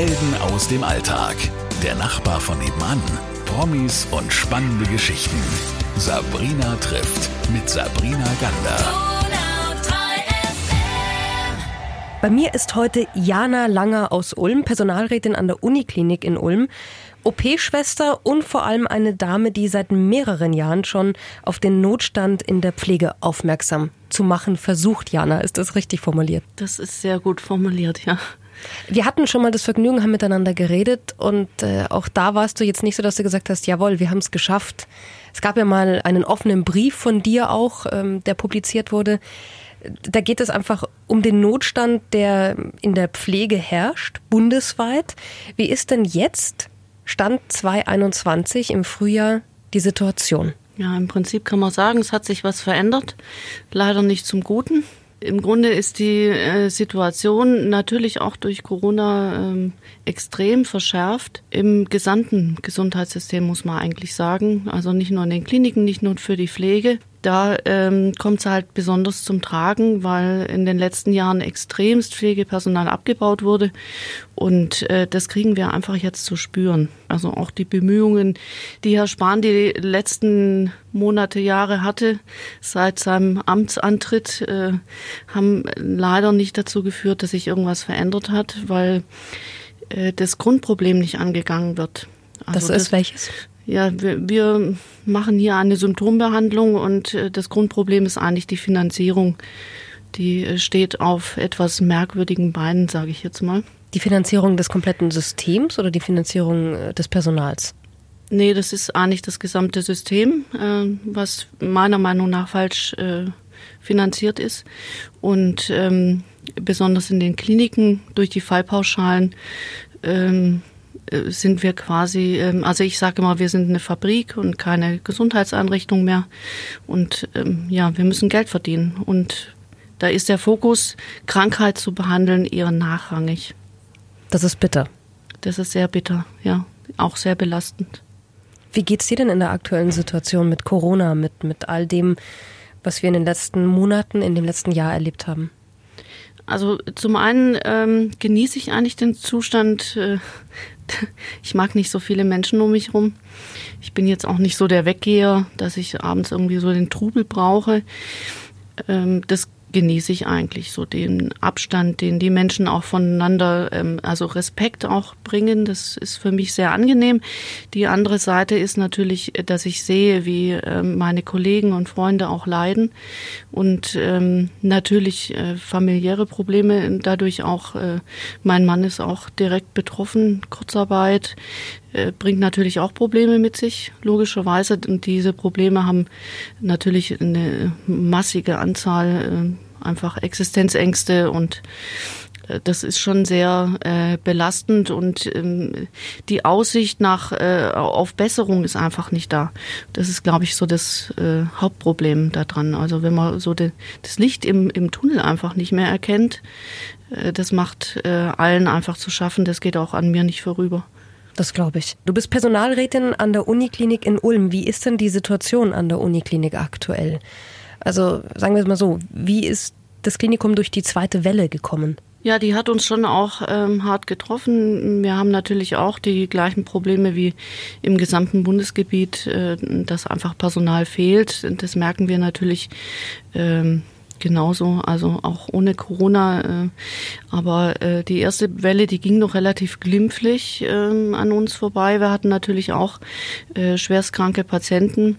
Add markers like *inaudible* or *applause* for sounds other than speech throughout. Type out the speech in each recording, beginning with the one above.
Helden aus dem Alltag. Der Nachbar von nebenan. Promis und spannende Geschichten. Sabrina trifft mit Sabrina Gander. Bei mir ist heute Jana Langer aus Ulm, Personalrätin an der Uniklinik in Ulm. OP-Schwester und vor allem eine Dame, die seit mehreren Jahren schon auf den Notstand in der Pflege aufmerksam zu machen versucht. Jana, ist das richtig formuliert? Das ist sehr gut formuliert, ja. Wir hatten schon mal das Vergnügen, haben miteinander geredet und äh, auch da warst du jetzt nicht so, dass du gesagt hast, jawohl, wir haben es geschafft. Es gab ja mal einen offenen Brief von dir auch, ähm, der publiziert wurde. Da geht es einfach um den Notstand, der in der Pflege herrscht, bundesweit. Wie ist denn jetzt Stand 2021 im Frühjahr die Situation? Ja, im Prinzip kann man sagen, es hat sich was verändert. Leider nicht zum Guten. Im Grunde ist die äh, Situation natürlich auch durch Corona ähm, extrem verschärft. Im gesamten Gesundheitssystem muss man eigentlich sagen. Also nicht nur in den Kliniken, nicht nur für die Pflege. Da ähm, kommt es halt besonders zum Tragen, weil in den letzten Jahren extremst Pflegepersonal abgebaut wurde. Und äh, das kriegen wir einfach jetzt zu spüren. Also auch die Bemühungen, die Herr Spahn die letzten Monate, Jahre hatte, seit seinem Amtsantritt, äh, haben leider nicht dazu geführt, dass sich irgendwas verändert hat, weil äh, das Grundproblem nicht angegangen wird. Also das ist das, welches? Ja, wir, wir machen hier eine Symptombehandlung und äh, das Grundproblem ist eigentlich die Finanzierung. Die äh, steht auf etwas merkwürdigen Beinen, sage ich jetzt mal. Die Finanzierung des kompletten Systems oder die Finanzierung äh, des Personals? Nee, das ist eigentlich das gesamte System, was meiner Meinung nach falsch finanziert ist. Und ähm, besonders in den Kliniken durch die Fallpauschalen ähm, äh, sind wir quasi, ähm, also ich sage immer, wir sind eine Fabrik und keine Gesundheitseinrichtung mehr. Und ähm, ja, wir müssen Geld verdienen. Und da ist der Fokus, Krankheit zu behandeln, eher nachrangig. Das ist bitter. Das ist sehr bitter, ja. Auch sehr belastend. Wie geht's dir denn in der aktuellen Situation mit Corona, mit, mit all dem, was wir in den letzten Monaten, in dem letzten Jahr erlebt haben? Also zum einen ähm, genieße ich eigentlich den Zustand, äh, *laughs* ich mag nicht so viele Menschen um mich herum. Ich bin jetzt auch nicht so der Weggeher, dass ich abends irgendwie so den Trubel brauche. Ähm, das genieße ich eigentlich so den Abstand, den die Menschen auch voneinander, ähm, also Respekt auch bringen. Das ist für mich sehr angenehm. Die andere Seite ist natürlich, dass ich sehe, wie ähm, meine Kollegen und Freunde auch leiden und ähm, natürlich äh, familiäre Probleme dadurch auch. Äh, mein Mann ist auch direkt betroffen, Kurzarbeit äh, bringt natürlich auch Probleme mit sich, logischerweise. Und diese Probleme haben natürlich eine massige Anzahl äh, einfach Existenzängste und äh, das ist schon sehr äh, belastend und ähm, die Aussicht nach äh, auf Besserung ist einfach nicht da. Das ist, glaube ich, so das äh, Hauptproblem daran. Also wenn man so de, das Licht im, im Tunnel einfach nicht mehr erkennt, äh, das macht äh, allen einfach zu schaffen. Das geht auch an mir nicht vorüber. Das glaube ich. Du bist Personalrätin an der Uniklinik in Ulm. Wie ist denn die Situation an der Uniklinik aktuell? Also sagen wir es mal so, wie ist das Klinikum durch die zweite Welle gekommen? Ja, die hat uns schon auch ähm, hart getroffen. Wir haben natürlich auch die gleichen Probleme wie im gesamten Bundesgebiet, äh, dass einfach Personal fehlt. Das merken wir natürlich ähm, genauso, also auch ohne Corona. Äh, aber äh, die erste Welle, die ging noch relativ glimpflich äh, an uns vorbei. Wir hatten natürlich auch äh, schwerstkranke Patienten.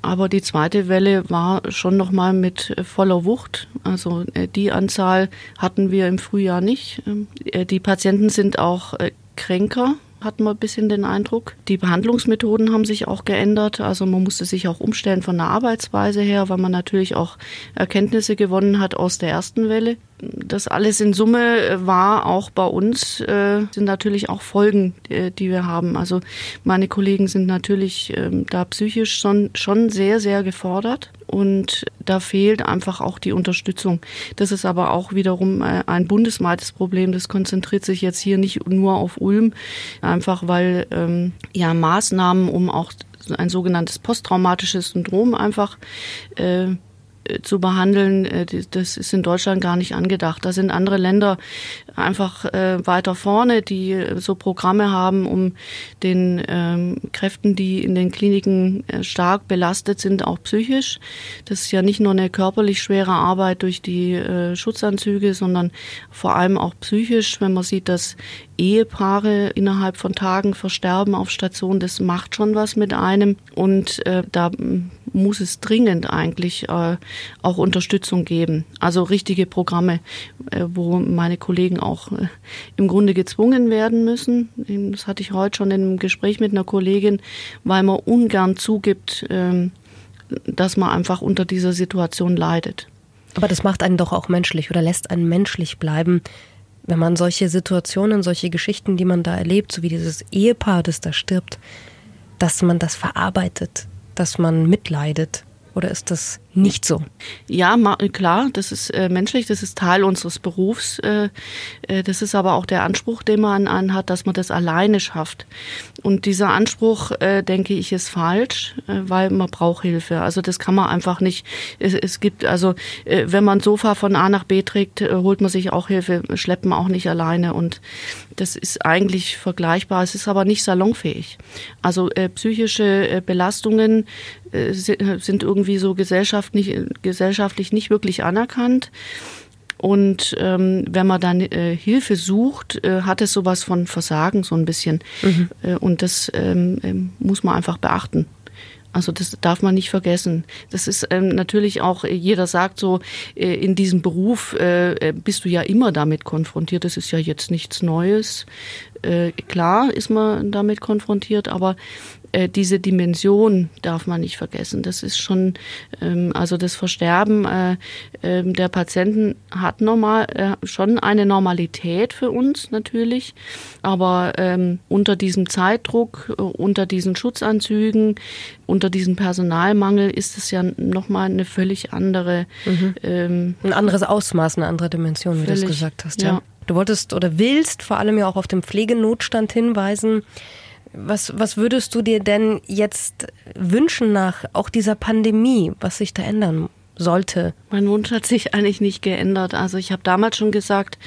Aber die zweite Welle war schon noch mal mit voller Wucht. Also äh, die Anzahl hatten wir im Frühjahr nicht. Ähm, äh, die Patienten sind auch äh, kränker hat man ein bisschen den Eindruck. Die Behandlungsmethoden haben sich auch geändert. Also man musste sich auch umstellen von der Arbeitsweise her, weil man natürlich auch Erkenntnisse gewonnen hat aus der ersten Welle. Das alles in Summe äh, war auch bei uns, äh, sind natürlich auch Folgen, äh, die wir haben. Also meine Kollegen sind natürlich äh, da psychisch schon, schon sehr, sehr gefordert und da fehlt einfach auch die Unterstützung. Das ist aber auch wiederum äh, ein bundesweites Problem. Das konzentriert sich jetzt hier nicht nur auf Ulm, einfach weil ähm, ja Maßnahmen, um auch ein sogenanntes posttraumatisches Syndrom einfach äh, zu behandeln, äh, das ist in Deutschland gar nicht angedacht. Da sind andere Länder einfach äh, weiter vorne, die äh, so Programme haben, um den ähm, Kräften, die in den Kliniken stark belastet sind, auch psychisch. Das ist ja nicht nur eine körperlich schwere Arbeit durch die Schutzanzüge, sondern vor allem auch psychisch, wenn man sieht, dass Ehepaare innerhalb von Tagen versterben auf Station, das macht schon was mit einem. Und äh, da muss es dringend eigentlich äh, auch Unterstützung geben. Also richtige Programme, äh, wo meine Kollegen auch äh, im Grunde gezwungen werden müssen. Das hatte ich heute schon in einem Gespräch mit einer Kollegin, weil man ungern zugibt, äh, dass man einfach unter dieser Situation leidet. Aber das macht einen doch auch menschlich oder lässt einen menschlich bleiben, wenn man solche Situationen, solche Geschichten, die man da erlebt, so wie dieses Ehepaar, das da stirbt, dass man das verarbeitet, dass man mitleidet? Oder ist das nicht so. Ja, klar, das ist äh, menschlich, das ist Teil unseres Berufs. Äh, äh, das ist aber auch der Anspruch, den man an hat, dass man das alleine schafft. Und dieser Anspruch, äh, denke ich, ist falsch, äh, weil man braucht Hilfe. Also das kann man einfach nicht. Es, es gibt also, wenn man ein Sofa von A nach B trägt, holt man sich auch Hilfe, schleppt man auch nicht alleine. Und das ist eigentlich vergleichbar. Es ist aber nicht salonfähig. Also psychische Belastungen sind irgendwie so gesellschaftlich gesellschaftlich, gesellschaftlich nicht wirklich anerkannt. Und ähm, wenn man dann äh, Hilfe sucht, äh, hat es sowas von Versagen so ein bisschen. Mhm. Äh, und das ähm, ähm muss man einfach beachten. Also das darf man nicht vergessen. Das ist ähm, natürlich auch, äh, jeder sagt so, äh, in diesem Beruf äh, äh, bist du ja immer damit konfrontiert. Das ist ja jetzt nichts Neues. Äh, klar ist man damit konfrontiert, aber äh, diese Dimension darf man nicht vergessen. Das ist schon, ähm, also das Versterben äh, äh, der Patienten hat normal äh, schon eine Normalität für uns natürlich, aber ähm, unter diesem Zeitdruck, äh, unter diesen Schutzanzügen, unter diesem Personalmangel ist es ja nochmal eine völlig andere. Mhm. Ähm, Ein anderes Ausmaß, eine andere Dimension, wie du es gesagt hast. Ja. ja. Du wolltest oder willst vor allem ja auch auf den Pflegenotstand hinweisen. Was, was würdest du dir denn jetzt wünschen nach auch dieser Pandemie, was sich da ändern sollte? Mein Wunsch hat sich eigentlich nicht geändert. Also ich habe damals schon gesagt,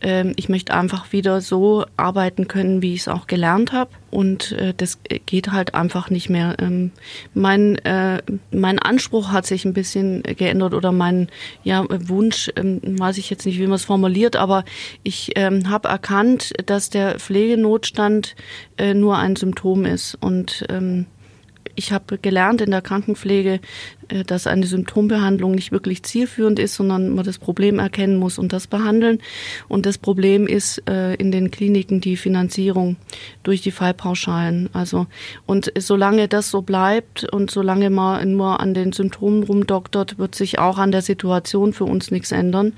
ähm, ich möchte einfach wieder so arbeiten können, wie ich es auch gelernt habe. Und äh, das geht halt einfach nicht mehr. Ähm, mein, äh, mein Anspruch hat sich ein bisschen geändert oder mein ja, Wunsch, ähm, weiß ich jetzt nicht, wie man es formuliert, aber ich ähm, habe erkannt, dass der Pflegenotstand äh, nur ein Symptom ist. Und ähm, ich habe gelernt in der Krankenpflege, äh, dass eine Symptombehandlung nicht wirklich zielführend ist, sondern man das Problem erkennen muss und das behandeln. Und das Problem ist äh, in den Kliniken die Finanzierung durch die Fallpauschalen. Also und solange das so bleibt und solange man nur an den Symptomen rumdoktert, wird sich auch an der Situation für uns nichts ändern.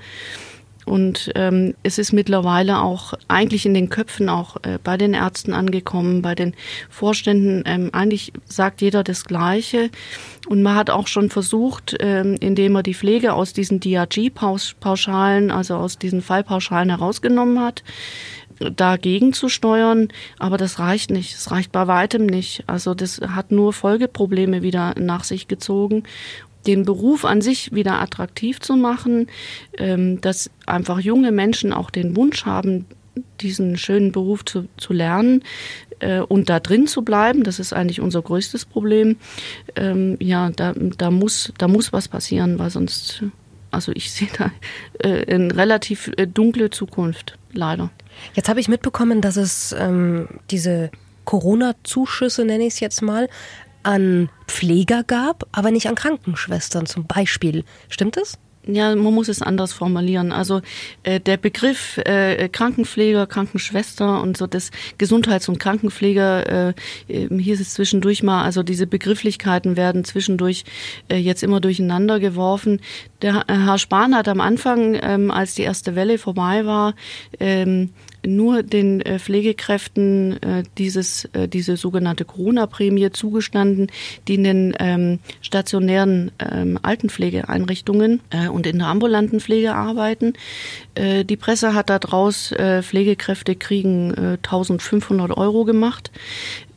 Und ähm, es ist mittlerweile auch eigentlich in den Köpfen auch äh, bei den Ärzten angekommen, bei den Vorständen. Ähm, eigentlich sagt jeder das Gleiche. Und man hat auch schon versucht, ähm, indem er die Pflege aus diesen DRG-Pauschalen, also aus diesen Fallpauschalen herausgenommen hat, dagegen zu steuern, aber das reicht nicht. Es reicht bei weitem nicht. Also das hat nur Folgeprobleme wieder nach sich gezogen den Beruf an sich wieder attraktiv zu machen, ähm, dass einfach junge Menschen auch den Wunsch haben, diesen schönen Beruf zu, zu lernen äh, und da drin zu bleiben. Das ist eigentlich unser größtes Problem. Ähm, ja, da, da, muss, da muss was passieren, weil sonst, also ich *laughs* sehe da äh, eine relativ äh, dunkle Zukunft, leider. Jetzt habe ich mitbekommen, dass es ähm, diese Corona-Zuschüsse, nenne ich es jetzt mal, an Pfleger gab, aber nicht an Krankenschwestern zum Beispiel. Stimmt es? Ja, man muss es anders formulieren. Also äh, der Begriff äh, Krankenpfleger, Krankenschwester und so das Gesundheits- und Krankenpfleger, äh, hier ist es zwischendurch mal, also diese Begrifflichkeiten werden zwischendurch äh, jetzt immer durcheinander geworfen. Der Herr Spahn hat am Anfang, ähm, als die erste Welle vorbei war, ähm, nur den äh, Pflegekräften äh, dieses, äh, diese sogenannte Corona-Prämie zugestanden, die in den ähm, stationären ähm, Altenpflegeeinrichtungen und in der ambulanten Pflege arbeiten. Die Presse hat daraus Pflegekräfte kriegen äh, 1500 Euro gemacht.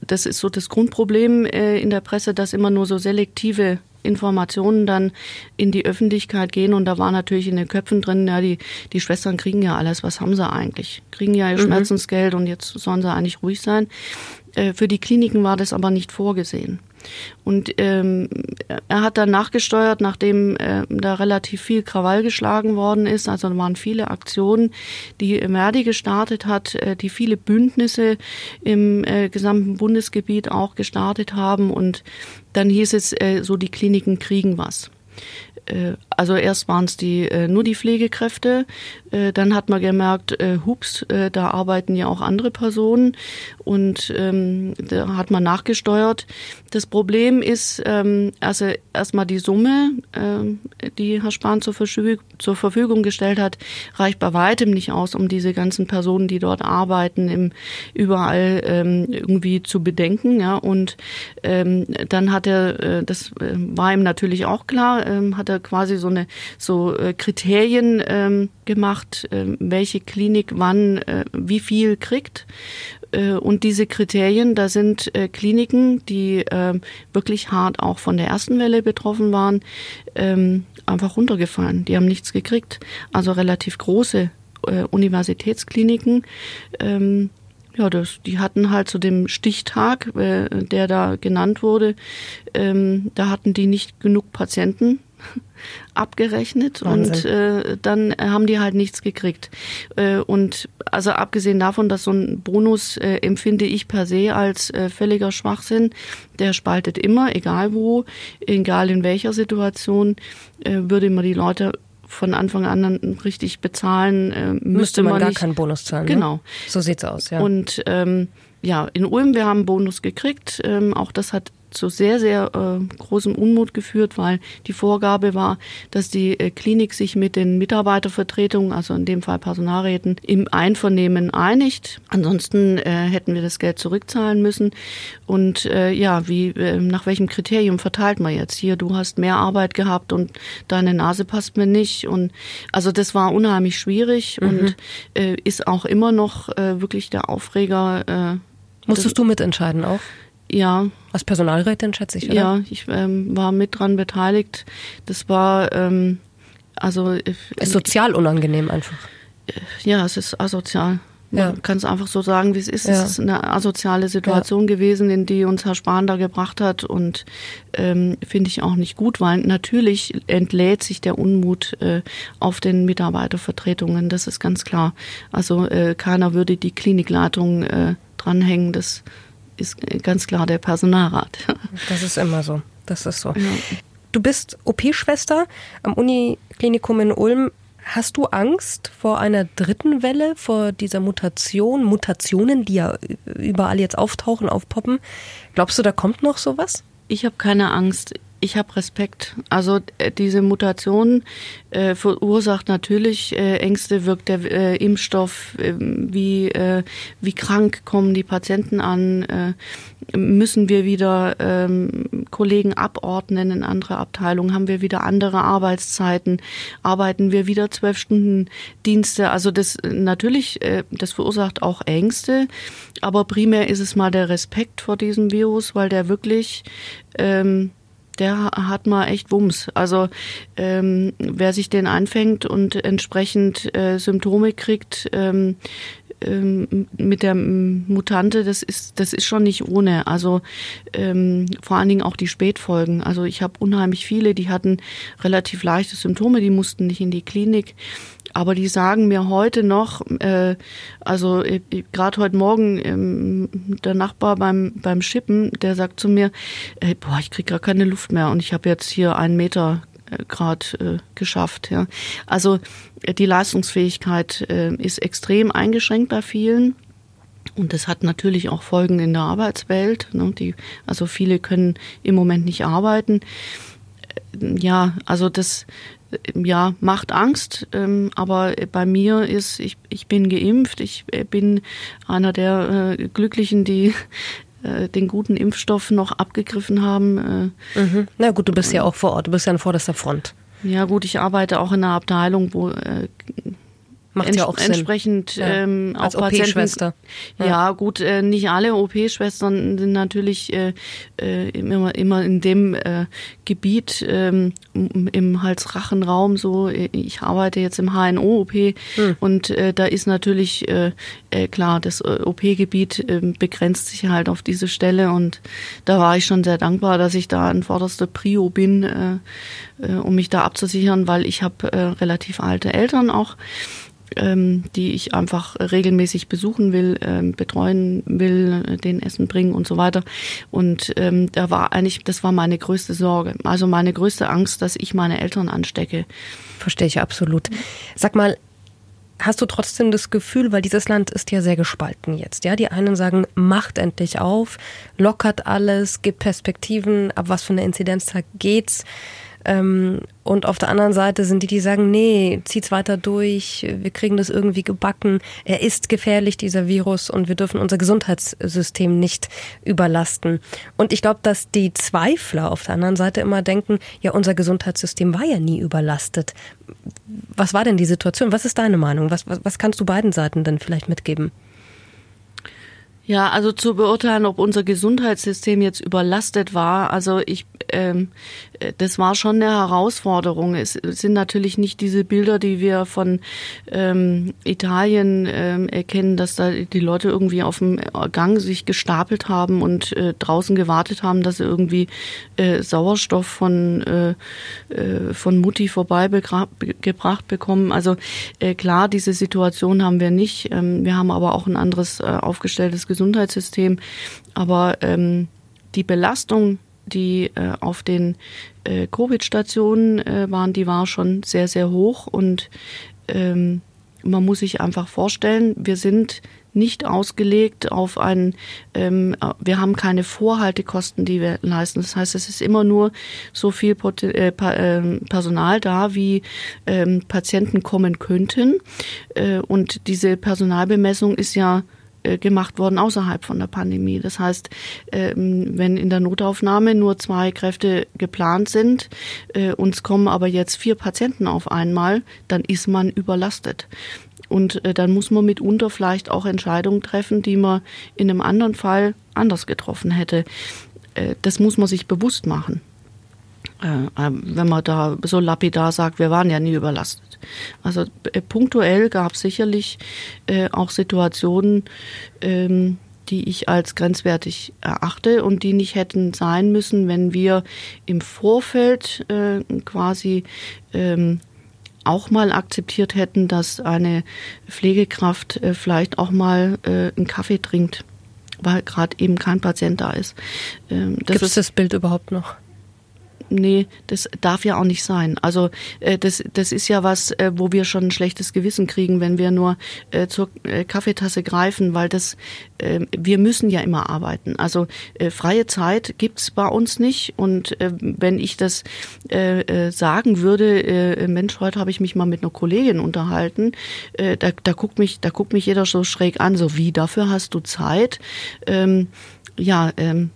Das ist so das Grundproblem in der Presse, dass immer nur so selektive Informationen dann in die Öffentlichkeit gehen und da war natürlich in den Köpfen drin, ja, die, die Schwestern kriegen ja alles, was haben sie eigentlich? Kriegen ja ihr mhm. Schmerzensgeld und jetzt sollen sie eigentlich ruhig sein. Äh, für die Kliniken war das aber nicht vorgesehen. Und ähm, er hat dann nachgesteuert, nachdem äh, da relativ viel Krawall geschlagen worden ist. Also da waren viele Aktionen, die Verdi gestartet hat, äh, die viele Bündnisse im äh, gesamten Bundesgebiet auch gestartet haben. Und dann hieß es, äh, so die Kliniken kriegen was. Äh, also erst waren es die äh, nur die Pflegekräfte, äh, dann hat man gemerkt, hups, da arbeiten ja auch andere Personen und ähm, da hat man nachgesteuert. Das Problem ist ähm, also erstmal die Summe, äh, die Herr Spahn zur, zur Verfügung gestellt hat, reicht bei weitem nicht aus, um diese ganzen Personen, die dort arbeiten, im, überall ähm, irgendwie zu bedenken. Ja und ähm, dann hat er, äh, das war ihm natürlich auch klar, äh, hat er quasi so eine so äh, Kriterien ähm, gemacht, äh, welche Klinik wann äh, wie viel kriegt. Äh, und diese Kriterien, da sind äh, Kliniken, die äh, wirklich hart auch von der ersten Welle betroffen waren, ähm, einfach runtergefallen. Die haben nichts gekriegt. Also relativ große äh, Universitätskliniken. Ähm, ja, das, die hatten halt zu dem Stichtag, äh, der da genannt wurde, ähm, da hatten die nicht genug Patienten *laughs* abgerechnet Wahnsinn. und äh, dann haben die halt nichts gekriegt. Äh, und also abgesehen davon, dass so ein Bonus äh, empfinde ich per se als äh, völliger Schwachsinn, der spaltet immer, egal wo, egal in welcher Situation, äh, würde man die Leute von Anfang an richtig bezahlen, äh, müsste, müsste man, man gar nicht. keinen Bonus zahlen. Ne? Genau. Ne? So sieht's aus, ja. Und ähm, ja, in Ulm, wir haben einen Bonus gekriegt. Ähm, auch das hat zu sehr, sehr äh, großem Unmut geführt, weil die Vorgabe war, dass die äh, Klinik sich mit den Mitarbeitervertretungen, also in dem Fall Personalräten, im Einvernehmen einigt. Ansonsten äh, hätten wir das Geld zurückzahlen müssen. Und äh, ja, wie äh, nach welchem Kriterium verteilt man jetzt hier? Du hast mehr Arbeit gehabt und deine Nase passt mir nicht. Und also das war unheimlich schwierig mhm. und äh, ist auch immer noch äh, wirklich der Aufreger. Äh, Musstest du mitentscheiden auch? Ja. Als Personalrätin schätze ich, oder? Ja, ich ähm, war mit dran beteiligt. Das war ähm, also ist sozial unangenehm einfach. Äh, ja, es ist asozial. Man ja. kann es einfach so sagen, wie es ist. Ja. Es ist eine asoziale Situation ja. gewesen, in die uns Herr Spahn da gebracht hat und ähm, finde ich auch nicht gut, weil natürlich entlädt sich der Unmut äh, auf den Mitarbeitervertretungen. Das ist ganz klar. Also äh, keiner würde die Klinikleitung äh, dranhängen. Das ist ganz klar der Personalrat. *laughs* Das ist immer so. Das ist so. Ja. Du bist OP-Schwester am Uniklinikum in Ulm. Hast du Angst vor einer dritten Welle, vor dieser Mutation, Mutationen, die ja überall jetzt auftauchen, aufpoppen? Glaubst du, da kommt noch sowas? Ich habe keine Angst ich habe Respekt. Also äh, diese Mutation äh, verursacht natürlich äh, Ängste, wirkt der äh, Impfstoff, äh, wie, äh, wie krank kommen die Patienten an, äh, müssen wir wieder ähm, Kollegen abordnen in andere Abteilungen, haben wir wieder andere Arbeitszeiten, arbeiten wir wieder zwölf Stunden Dienste. Also das natürlich, das verursacht auch Ängste, aber primär ist es mal der Respekt vor diesem Virus, weil der wirklich ähm, der hat mal echt Wumms. Also ähm, wer sich den einfängt und entsprechend äh, Symptome kriegt, ähm, ähm, mit der Mutante, das ist, das ist schon nicht ohne. Also ähm, vor allen Dingen auch die Spätfolgen. Also ich habe unheimlich viele, die hatten relativ leichte Symptome, die mussten nicht in die Klinik. Aber die sagen mir heute noch, äh, also äh, gerade heute Morgen ähm, der Nachbar beim beim Schippen, der sagt zu mir, äh, boah, ich krieg gar keine Luft mehr und ich habe jetzt hier einen Meter äh, Grad äh, geschafft. Ja. Also die Leistungsfähigkeit äh, ist extrem eingeschränkt bei vielen. Und das hat natürlich auch Folgen in der Arbeitswelt. Ne, die, also viele können im Moment nicht arbeiten. Äh, ja, also das ja, macht Angst, ähm, aber bei mir ist, ich, ich bin geimpft, ich äh, bin einer der äh, Glücklichen, die äh, den guten Impfstoff noch abgegriffen haben. Äh, mhm. Na gut, du bist ja auch vor Ort, du bist ja an vorderster Front. Ja gut, ich arbeite auch in einer Abteilung, wo äh, Macht ents ja auch Sinn. Entsprechend ja. ähm, als OP-Schwester. Ja. ja. gut, äh, nicht alle OP-Schwestern sind natürlich äh, äh, immer, immer in dem äh, Gebiet äh, im Hals-Rachen-Raum so. Ich arbeite jetzt im HNO-OP hm. und äh, da ist natürlich äh, äh, klar, das äh, OP-Gebiet äh, begrenzt sich halt auf diese Stelle und da war ich schon sehr dankbar, dass ich da an vorderster Prio bin, äh, äh, um mich da abzusichern, weil ich habe äh, relativ alte Eltern auch ähm, die ich einfach regelmäßig besuchen will, ähm, betreuen will, den Essen bringen und so weiter. Und ähm, da war eigentlich, das war meine größte Sorge. Also meine größte Angst, dass ich meine Eltern anstecke. Verstehe ich absolut. Sag mal, Hast du trotzdem das Gefühl, weil dieses Land ist ja sehr gespalten jetzt, ja? Die einen sagen, macht endlich auf, lockert alles, gibt Perspektiven, ab was für eine Inzidenzzahl geht's? Ähm, und auf der anderen Seite sind die, die sagen, nee, zieht's weiter durch, wir kriegen das irgendwie gebacken. Er ist gefährlich, dieser Virus, und wir dürfen unser Gesundheitssystem nicht überlasten. Und ich glaube, dass die Zweifler auf der anderen Seite immer denken, ja, unser Gesundheitssystem war ja nie überlastet. Was war denn die Situation? Was ist deine Meinung? Was, was, was kannst du beiden Seiten denn vielleicht mitgeben? Ja, also zu beurteilen, ob unser Gesundheitssystem jetzt überlastet war, also ich, ähm, äh, das war schon eine Herausforderung. Es sind natürlich nicht diese Bilder, die wir von ähm, Italien ähm, erkennen, dass da die Leute irgendwie auf dem Gang sich gestapelt haben und äh, draußen gewartet haben, dass sie irgendwie äh, Sauerstoff von äh, äh von Mutti vorbeigebracht bekommen. Also äh, klar, diese Situation haben wir nicht. Ähm, wir haben aber auch ein anderes aufgestelltes Gesundheitssystem. Aber ähm, die Belastung, die äh, auf den äh, Covid-Stationen äh, waren, die war schon sehr, sehr hoch. Und ähm, man muss sich einfach vorstellen, wir sind nicht ausgelegt auf einen, ähm, wir haben keine Vorhaltekosten, die wir leisten. Das heißt, es ist immer nur so viel äh, ähm, Personal da, wie ähm, Patienten kommen könnten. Äh, und diese Personalbemessung ist ja gemacht worden außerhalb von der Pandemie. Das heißt, ähm, wenn in der Notaufnahme nur zwei Kräfte geplant sind, äh, uns kommen aber jetzt vier Patienten auf einmal, dann ist man überlastet. Und äh, dann muss man mitunter vielleicht auch Entscheidungen treffen, die man in einem anderen Fall anders getroffen hätte. Das muss man sich bewusst machen. Wenn man da so lapidar sagt, wir waren ja nie überlastet. Also äh, punktuell gab es sicherlich äh, auch Situationen, ähm, die ich als grenzwertig erachte und die nicht hätten sein müssen, wenn wir im Vorfeld äh, quasi ähm, auch mal akzeptiert hätten, dass eine Pflegekraft äh, vielleicht auch mal äh, einen Kaffee trinkt, weil gerade eben kein Patient da ist. Ähm, Gibt es das Bild überhaupt noch? Nee, das darf ja auch nicht sein. Also äh, das, das ist ja was, äh, wo wir schon ein schlechtes Gewissen kriegen, wenn wir nur äh, zur äh, Kaffeetasse greifen, weil das, äh, wir müssen ja immer arbeiten. Also äh, freie Zeit gibt's bei uns nicht. Und äh, wenn ich das äh, äh, sagen würde, äh, Mensch, heute habe ich mich mal mit einer Kollegin unterhalten, äh, da, da guckt mich, da guckt mich jeder so schräg an, so wie, dafür hast du Zeit. Ähm, ja, ähm,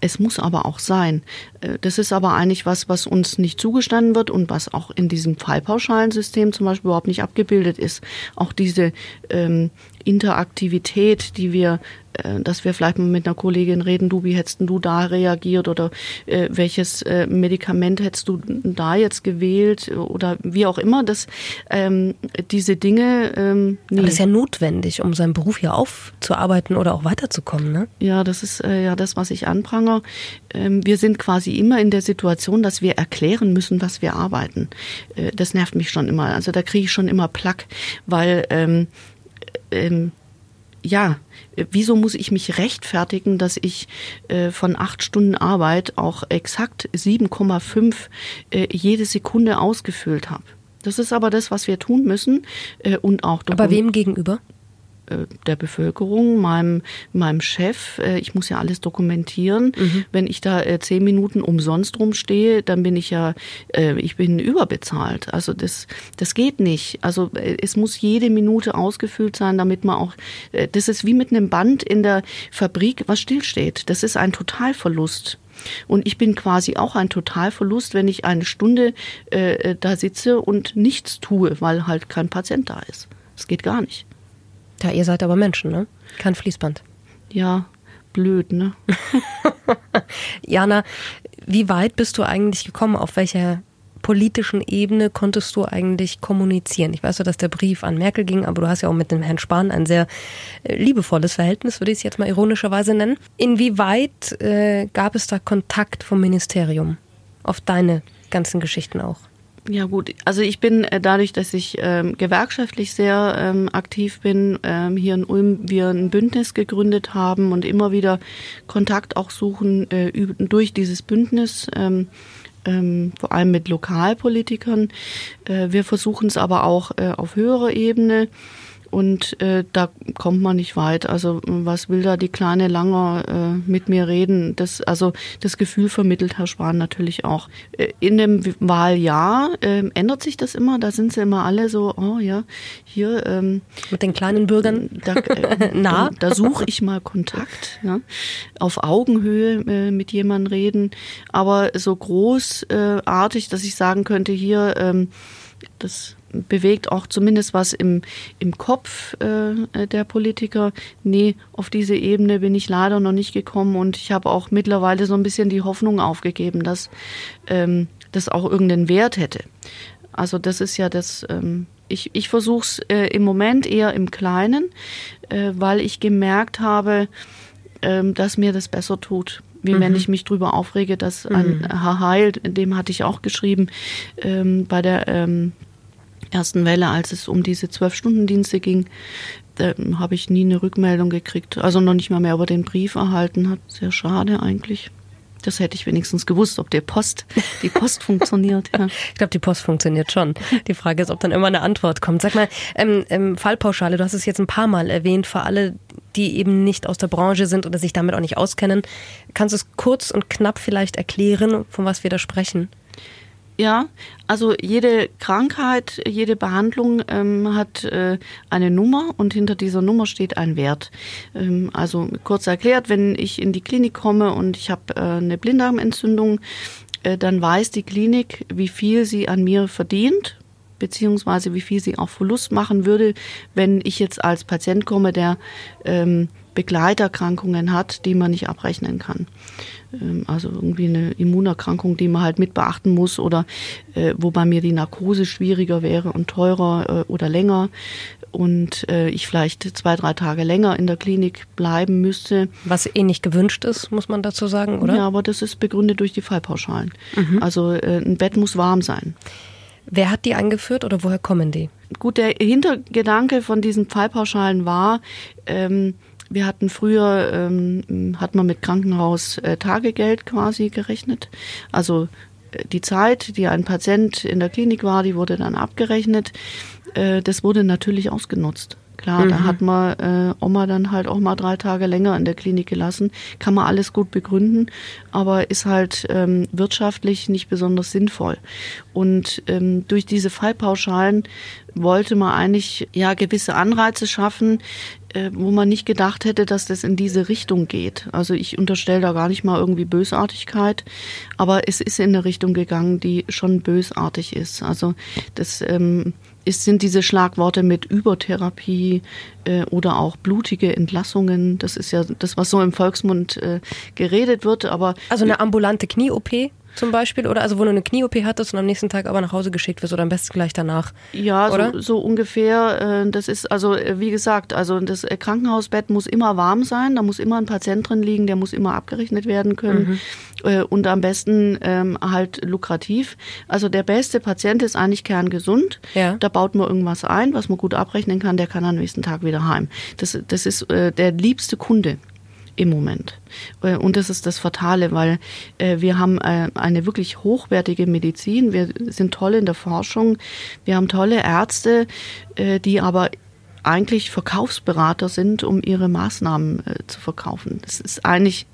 es muss aber auch sein. Äh, das ist aber eigentlich was, was uns nicht zugestanden wird und was auch in diesem Fallpauschalensystem zum Beispiel überhaupt nicht abgebildet ist. Auch diese ähm, Interaktivität, die wir äh, dass wir vielleicht mal mit einer Kollegin reden, du, wie hättest du da reagiert oder äh, welches äh, Medikament hättest du da jetzt gewählt oder wie auch immer, dass ähm, diese Dinge. Ähm, nee. Aber das ist ja notwendig, um seinen Beruf hier aufzuarbeiten oder auch weiterzukommen, ne? Ja, das ist äh, ja das, was ich anprangere. Ähm, wir sind quasi immer in der Situation, dass wir erklären müssen, was wir arbeiten. Äh, das nervt mich schon immer. Also da kriege ich schon immer Plack, weil ähm, ähm, ja, wieso muss ich mich rechtfertigen, dass ich äh, von acht Stunden Arbeit auch exakt 7,5 äh, jede Sekunde ausgefüllt habe? Das ist aber das, was wir tun müssen äh, und auch. Aber wem gegenüber? Äh, der Bevölkerung, meinem, meinem Chef. Äh, ich muss ja alles dokumentieren. Mhm. Wenn ich da äh, zehn Minuten umsonst rumstehe, dann bin ich ja, ich bin überbezahlt. Also das, das geht nicht. Also es muss jede Minute ausgefüllt sein, damit man auch, das ist wie mit einem Band in der Fabrik, was stillsteht. Das ist ein Totalverlust. Und ich bin quasi auch ein Totalverlust, wenn ich eine Stunde äh, da sitze und nichts tue, weil halt kein Patient da ist. Das geht gar nicht. Ja, ihr seid aber Menschen, ne? Kein Fließband. Ja, blöd, ne? *laughs* Jana, wie weit bist du eigentlich gekommen? Auf welcher politischen Ebene konntest du eigentlich kommunizieren? Ich weiß ja, dass der Brief an Merkel ging, aber du hast ja auch mit dem Herrn Spahn ein sehr äh, liebevolles Verhältnis, würde ich es jetzt mal ironischerweise nennen. Inwieweit äh, gab es da Kontakt vom Ministerium auf deine ganzen Geschichten auch? Ja gut, also ich bin äh, dadurch, dass ich ähm, gewerkschaftlich sehr ähm, aktiv bin, ähm, hier in Ulm wir ein Bündnis gegründet haben und immer wieder Kontakt auch suchen äh, durch dieses Bündnis. Ähm, ähm, vor allem mit Lokalpolitikern. Äh, wir versuchen es aber auch äh, auf höherer Ebene und äh, da kommt man nicht weit. Also was will da die kleine Langer äh, mit mir reden? Das, also das Gefühl vermittelt Herr Spahn natürlich auch. Äh, in dem Wahljahr äh, ändert sich das immer. Da sind sie immer alle so, oh ja, hier ähm, mit den kleinen Bürgern da, äh, nah. *laughs* Da, da suche ich mal Kontakt, ja, auf Augenhöhe äh, mit jemandem reden, aber so großartig, dass ich sagen könnte, hier ähm, das bewegt auch zumindest was im, im Kopf äh, der Politiker. Nee, auf diese Ebene bin ich leider noch nicht gekommen und ich habe auch mittlerweile so ein bisschen die Hoffnung aufgegeben, dass ähm, das auch irgendeinen Wert hätte. Also das ist ja das, ähm, ich, ich versuche es äh, im Moment eher im Kleinen, äh, weil ich gemerkt habe, ähm, dass mir das besser tut wie mhm. wenn ich mich drüber aufrege, dass ein mhm. Herr Heil, dem hatte ich auch geschrieben, ähm, bei der ähm, ersten Welle, als es um diese Zwölf-Stunden-Dienste ging, habe ich nie eine Rückmeldung gekriegt. Also noch nicht mal mehr über den Brief erhalten hat. Sehr schade eigentlich. Das hätte ich wenigstens gewusst, ob der Post, die Post *laughs* funktioniert. Ja. Ich glaube, die Post funktioniert schon. Die Frage ist, ob dann immer eine Antwort kommt. Sag mal, ähm, ähm, Fallpauschale, du hast es jetzt ein paar Mal erwähnt, für alle, die eben nicht aus der Branche sind oder sich damit auch nicht auskennen. Kannst du es kurz und knapp vielleicht erklären, von was wir da sprechen? Ja, also jede Krankheit, jede Behandlung ähm, hat äh, eine Nummer und hinter dieser Nummer steht ein Wert. Ähm, also kurz erklärt, wenn ich in die Klinik komme und ich habe äh, eine Blinddarmentzündung, äh, dann weiß die Klinik, wie viel sie an mir verdient beziehungsweise wie viel sie auch Verlust machen würde, wenn ich jetzt als Patient komme, der ähm, Begleiterkrankungen hat, die man nicht abrechnen kann. Ähm, also irgendwie eine Immunerkrankung, die man halt mit beachten muss oder äh, wo bei mir die Narkose schwieriger wäre und teurer äh, oder länger und äh, ich vielleicht zwei, drei Tage länger in der Klinik bleiben müsste. Was eh nicht gewünscht ist, muss man dazu sagen, oder? Ja, aber das ist begründet durch die Fallpauschalen. Mhm. Also äh, ein Bett muss warm sein. Wer hat die eingeführt oder woher kommen die? Gut, der Hintergedanke von diesen Fallpauschalen war, ähm, wir hatten früher, ähm, hat man mit Krankenhaus äh, Tagegeld quasi gerechnet. Also äh, die Zeit, die ein Patient in der Klinik war, die wurde dann abgerechnet. Äh, das wurde natürlich ausgenutzt. Klar, mhm. da hat man äh, Oma dann halt auch mal drei Tage länger in der Klinik gelassen. Kann man alles gut begründen, aber ist halt ähm, wirtschaftlich nicht besonders sinnvoll. Und ähm, durch diese Fallpauschalen wollte man eigentlich ja gewisse Anreize schaffen, äh, wo man nicht gedacht hätte, dass das in diese Richtung geht. Also ich unterstelle da gar nicht mal irgendwie Bösartigkeit, aber es ist in eine Richtung gegangen, die schon bösartig ist. Also das ähm, ist, sind diese Schlagworte mit Übertherapie äh, oder auch blutige Entlassungen. Das ist ja das, was so im Volksmund äh, geredet wird. Aber also eine ambulante Knie-OP? Zum Beispiel? Oder also wo du eine Knie-OP hattest und am nächsten Tag aber nach Hause geschickt wirst oder am besten gleich danach? Ja, so, so, ungefähr. Äh, das ist also, äh, wie gesagt, also das äh, Krankenhausbett muss immer warm sein, da muss immer ein Patient drin liegen, der muss immer abgerechnet werden können mhm. und am besten ähm, halt lukrativ. Also der beste Patient ist eigentlich kerngesund. Ja. Da baut man irgendwas ein, was man gut abrechnen kann, der kann am nächsten Tag wieder heim. Das, das ist der liebste Kunde im Moment. Äh, und das ist das Fatale, weil äh, wir haben äh, eine wirklich hochwertige Medizin, wir sind toll in der Forschung, wir haben tolle Ärzte, die aber eigentlich Verkaufsberater sind, um ihre Maßnahmen zu verkaufen. Das ist eigentlich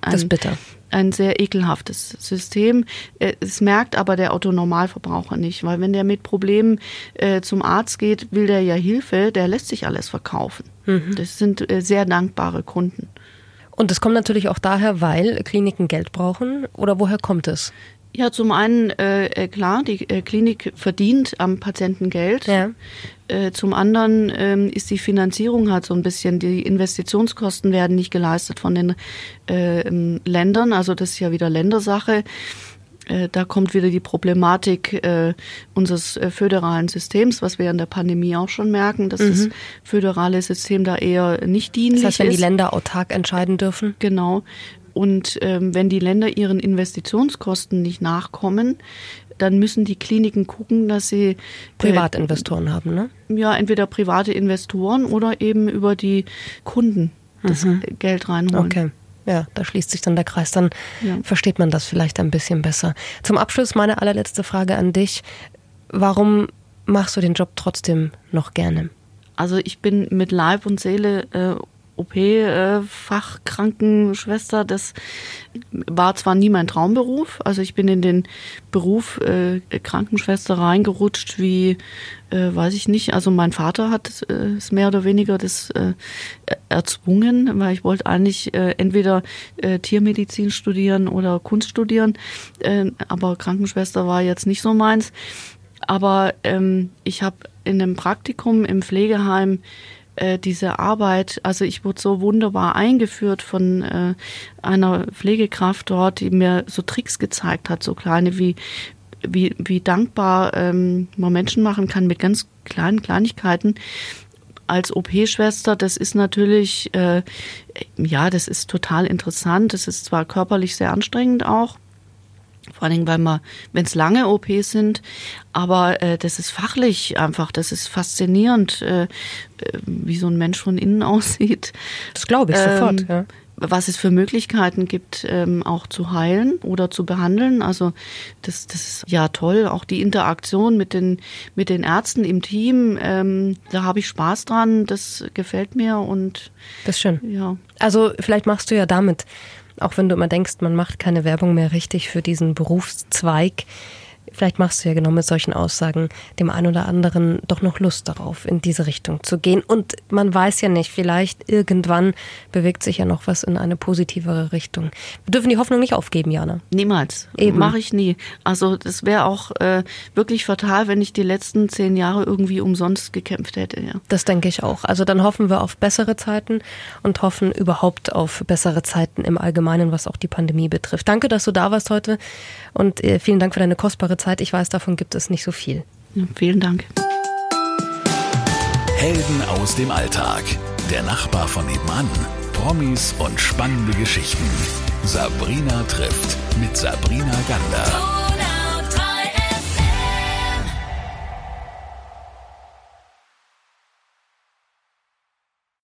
ein, das ist bitter. ein sehr ekelhaftes System. Es merkt aber der Otto-Normalverbraucher nicht, weil wenn der mit Problemen zum Arzt geht, will der ja Hilfe, der lässt sich alles verkaufen. Mhm. Das sind sehr dankbare Kunden. Und das kommt natürlich auch daher, weil Kliniken Geld brauchen. Oder woher kommt es? Ja, zum einen, äh, äh, klar, die äh, Klinik verdient am Patienten Geld. Ja. Äh, zum anderen ähm, ist die Finanzierung halt so ein bisschen, die Investitionskosten werden nicht geleistet von den äh, Ländern, also das ist ja wieder Ländersache. Äh, da kommt wieder die Problematik äh, unseres äh, föderalen Systems, was wir in der Pandemie auch schon merken, dass mhm. das föderale System da eher nicht dienlich ist. Das heißt, wenn ist. die Länder autark entscheiden dürfen? Genau. Und ähm, wenn die Länder ihren Investitionskosten nicht nachkommen, dann müssen die Kliniken gucken, dass sie äh, Privatinvestoren haben, ne? Ja, entweder private Investoren oder eben über die Kunden das mhm. Geld reinholen. Okay. Ja, da schließt sich dann der Kreis, dann ja. versteht man das vielleicht ein bisschen besser. Zum Abschluss meine allerletzte Frage an dich. Warum machst du den Job trotzdem noch gerne? Also ich bin mit Leib und Seele äh, OP-Fachkrankenschwester. Das war zwar nie mein Traumberuf, also ich bin in den Beruf äh, Krankenschwester reingerutscht, wie äh, weiß ich nicht. Also mein Vater hat äh, es mehr oder weniger das äh, erzwungen, weil ich wollte eigentlich äh, entweder äh, Tiermedizin studieren oder Kunst studieren, äh, aber Krankenschwester war jetzt nicht so meins. Aber ähm, ich habe in einem Praktikum im Pflegeheim äh, diese Arbeit, also ich wurde so wunderbar eingeführt von äh, einer Pflegekraft dort, die mir so Tricks gezeigt hat, so kleine wie wie, wie dankbar ähm, man Menschen machen kann mit ganz kleinen Kleinigkeiten als OP-Schwester, das ist natürlich, äh, ja, das ist total interessant. Das ist zwar körperlich sehr anstrengend auch, vor allen Dingen, weil man, wenn es lange OPs sind, aber äh, das ist fachlich einfach, das ist faszinierend, äh, äh wie so ein Mensch von innen *laughs* aussieht. Das glaube ich ähm, sofort, ja. Was es für Möglichkeiten gibt, ähm, auch zu heilen oder zu behandeln. Also das, das ist ja toll. Auch die Interaktion mit den, mit den Ärzten im Team, ähm, da habe ich Spaß dran. Das gefällt mir und das ist schön. Ja. Also vielleicht machst du ja damit auch wenn du immer denkst, man macht keine Werbung mehr richtig für diesen Berufszweig, vielleicht machst du ja genau mit solchen Aussagen dem einen oder anderen doch noch Lust darauf, in diese Richtung zu gehen. Und man weiß ja nicht, vielleicht irgendwann bewegt sich ja noch was in eine positivere Richtung. Wir dürfen die Hoffnung nicht aufgeben, Jana. Niemals. Eben. Mache ich nie. Also das wäre auch äh, wirklich fatal, wenn ich die letzten zehn Jahre irgendwie umsonst gekämpft hätte. Ja. Das denke ich auch. Also dann hoffen wir auf bessere Zeiten und hoffen überhaupt auf bessere Zeiten im Allgemeinen, was auch die Pandemie betrifft. Danke, dass du da warst heute und äh, vielen Dank für deine kostbare Zeit. Ich weiß, davon gibt es nicht so viel. Ja, vielen Dank. Helden aus dem Alltag. Der Nachbar von nebenan. Promis und spannende Geschichten. Sabrina trifft mit Sabrina Gander.